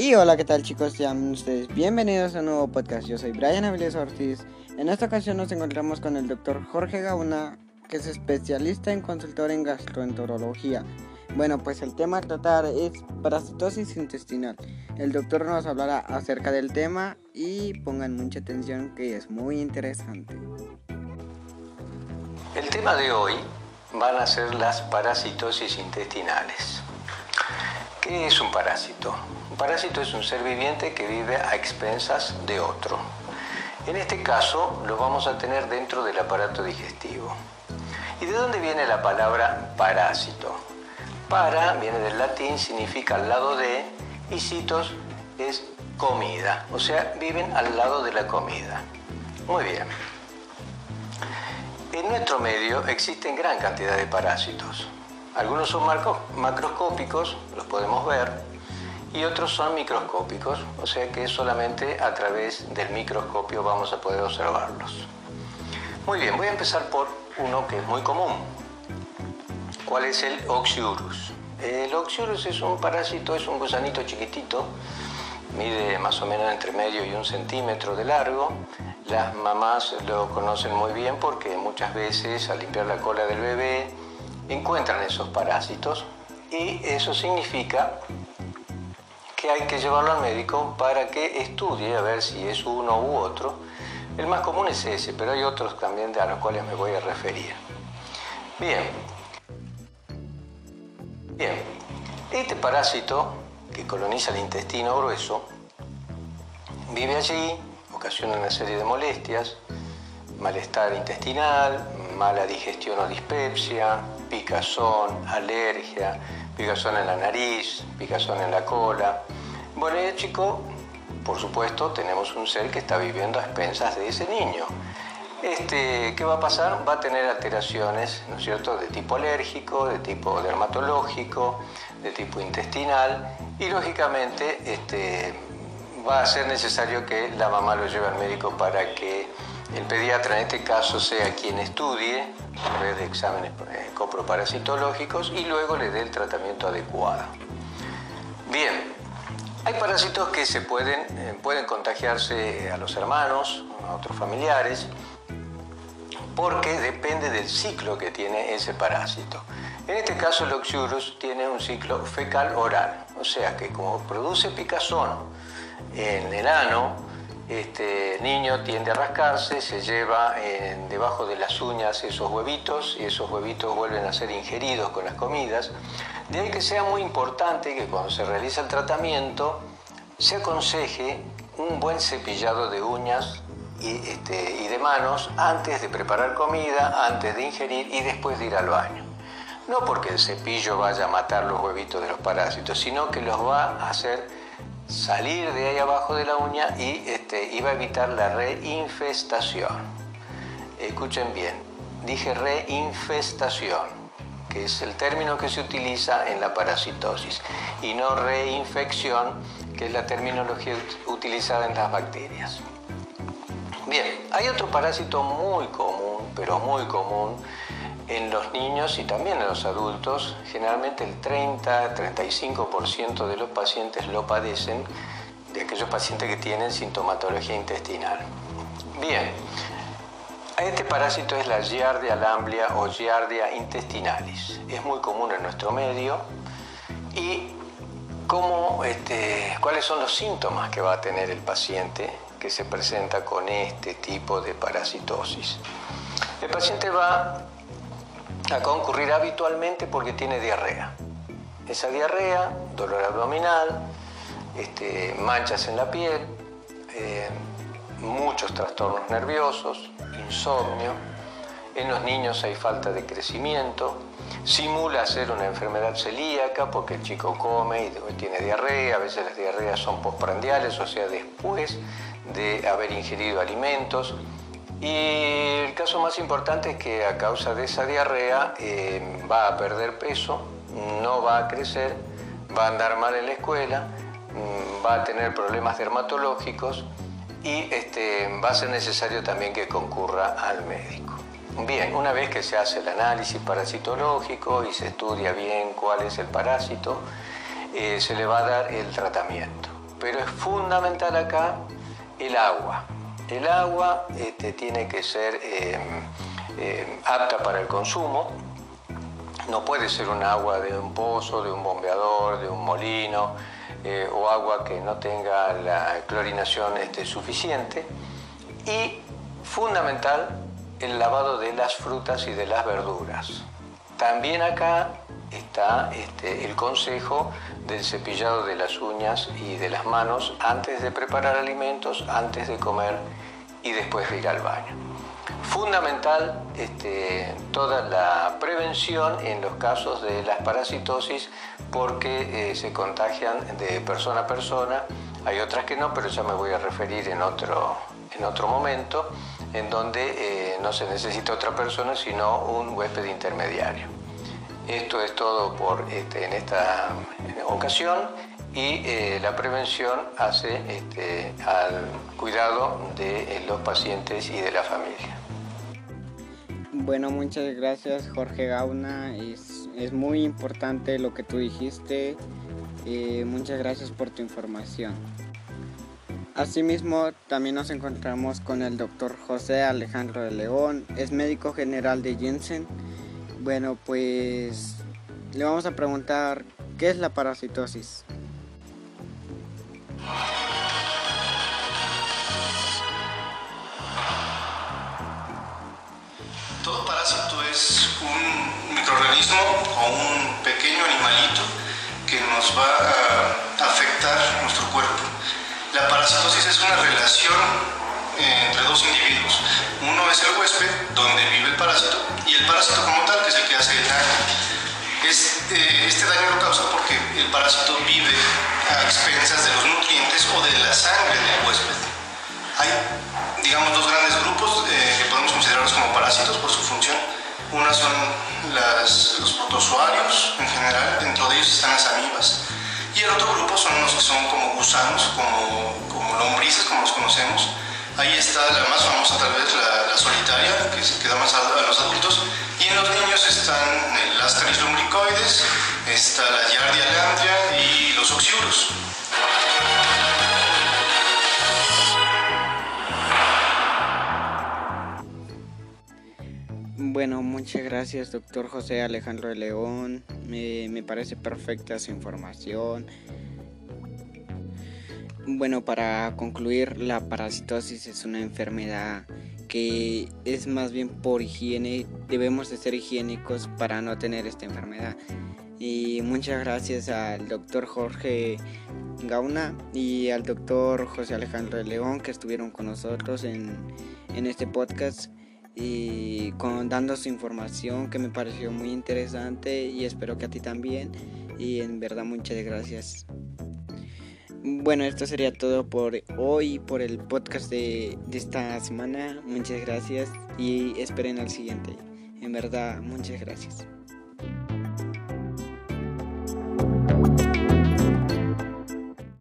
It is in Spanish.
Y hola, ¿qué tal chicos? Sean ustedes bienvenidos a un nuevo podcast. Yo soy Brian Avilés Ortiz. En esta ocasión nos encontramos con el doctor Jorge Gauna, que es especialista en consultor en gastroenterología. Bueno, pues el tema a tratar es parasitosis intestinal. El doctor nos hablará acerca del tema y pongan mucha atención que es muy interesante. El tema de hoy van a ser las parasitosis intestinales. ¿Qué es un parásito? Un parásito es un ser viviente que vive a expensas de otro. En este caso lo vamos a tener dentro del aparato digestivo. ¿Y de dónde viene la palabra parásito? Para viene del latín, significa al lado de, y citos es comida, o sea, viven al lado de la comida. Muy bien. En nuestro medio existen gran cantidad de parásitos. Algunos son macroscópicos, los podemos ver, y otros son microscópicos, o sea que solamente a través del microscopio vamos a poder observarlos. Muy bien, voy a empezar por uno que es muy común. ¿Cuál es el Oxyurus? El Oxyurus es un parásito, es un gusanito chiquitito, mide más o menos entre medio y un centímetro de largo. Las mamás lo conocen muy bien porque muchas veces al limpiar la cola del bebé encuentran esos parásitos y eso significa que hay que llevarlo al médico para que estudie a ver si es uno u otro. El más común es ese, pero hay otros también a los cuales me voy a referir. Bien. Bien. Este parásito que coloniza el intestino grueso vive allí, ocasiona una serie de molestias, malestar intestinal, mala digestión o dispepsia, picazón, alergia, picazón en la nariz, picazón en la cola. Bueno, y chico, por supuesto, tenemos un ser que está viviendo a expensas de ese niño. Este, ¿Qué va a pasar? Va a tener alteraciones, ¿no es cierto?, de tipo alérgico, de tipo dermatológico, de tipo intestinal y lógicamente este, va a ser necesario que la mamá lo lleve al médico para que el pediatra en este caso sea quien estudie a través de exámenes eh, coproparasitológicos y luego le dé el tratamiento adecuado. Bien, hay parásitos que se pueden, eh, pueden contagiarse a los hermanos, a otros familiares, porque depende del ciclo que tiene ese parásito. En este caso el Oxurus tiene un ciclo fecal oral, o sea que como produce picazón el ano, este niño tiende a rascarse, se lleva debajo de las uñas esos huevitos y esos huevitos vuelven a ser ingeridos con las comidas. De ahí que sea muy importante que cuando se realiza el tratamiento se aconseje un buen cepillado de uñas y, este, y de manos antes de preparar comida, antes de ingerir y después de ir al baño. No porque el cepillo vaya a matar los huevitos de los parásitos, sino que los va a hacer salir de ahí abajo de la uña y este, iba a evitar la reinfestación. Escuchen bien, dije reinfestación, que es el término que se utiliza en la parasitosis, y no reinfección, que es la terminología utilizada en las bacterias. Bien, hay otro parásito muy común, pero muy común, en los niños y también en los adultos, generalmente el 30-35% de los pacientes lo padecen, de aquellos pacientes que tienen sintomatología intestinal. Bien, este parásito es la Giardia lamblia o Giardia intestinalis. Es muy común en nuestro medio y este, cuáles son los síntomas que va a tener el paciente que se presenta con este tipo de parasitosis. El paciente va a concurrir habitualmente porque tiene diarrea. Esa diarrea, dolor abdominal, este, manchas en la piel, eh, muchos trastornos nerviosos, insomnio. En los niños hay falta de crecimiento, simula ser una enfermedad celíaca porque el chico come y tiene diarrea, a veces las diarreas son postprandiales, o sea, después de haber ingerido alimentos. Y el caso más importante es que a causa de esa diarrea eh, va a perder peso, no va a crecer, va a andar mal en la escuela, mm, va a tener problemas dermatológicos y este, va a ser necesario también que concurra al médico. Bien, una vez que se hace el análisis parasitológico y se estudia bien cuál es el parásito, eh, se le va a dar el tratamiento. pero es fundamental acá el agua. El agua este, tiene que ser em, em, apta para el consumo, no puede ser un agua de un pozo, de un bombeador, de un molino eh, o agua que no tenga la clorinación este, suficiente. Y fundamental, el lavado de las frutas y de las verduras. También acá está este, el consejo del cepillado de las uñas y de las manos antes de preparar alimentos, antes de comer y después de ir al baño. Fundamental este, toda la prevención en los casos de las parasitosis porque eh, se contagian de persona a persona. Hay otras que no, pero ya me voy a referir en otro, en otro momento, en donde eh, no se necesita otra persona, sino un huésped intermediario. Esto es todo por este, en esta ocasión y eh, la prevención hace este, al cuidado de los pacientes y de la familia. Bueno, muchas gracias Jorge Gauna. Es, es muy importante lo que tú dijiste. Eh, muchas gracias por tu información. Asimismo, también nos encontramos con el doctor José Alejandro de León, es médico general de Jensen. Bueno, pues le vamos a preguntar, ¿qué es la parasitosis? Todo parásito es un microorganismo o un pequeño animalito que nos va a afectar nuestro cuerpo. La parasitosis es una relación eh, entre dos individuos. Uno es el huésped, donde vive el parásito, y el parásito como Eh, este daño lo causa porque el parásito vive a expensas de los nutrientes o de la sangre del huésped. Hay, digamos, dos grandes grupos eh, que podemos considerarlos como parásitos por su función. Una son los protozoarios en general, dentro de ellos están las amibas. Y el otro grupo son los que son como gusanos, como, como lombrices, como los conocemos. Ahí está la más famosa tal vez, la, solitaria, que se queda más a, los adultos. Y en los niños están el Ascaris lumbricoides, está la lantria y los oxiuros. Bueno, muchas gracias, doctor José Alejandro de León. Me, parece perfecta su información. Bueno, para concluir, la parasitosis es una enfermedad que es más bien por higiene. Debemos de ser higiénicos para no tener esta enfermedad. Y muchas gracias al doctor Jorge Gauna y al doctor José Alejandro León que estuvieron con nosotros en, en este podcast y con, dando su información que me pareció muy interesante y espero que a ti también y en verdad muchas gracias. Bueno, esto sería todo por hoy, por el podcast de, de esta semana. Muchas gracias y esperen al siguiente. En verdad, muchas gracias.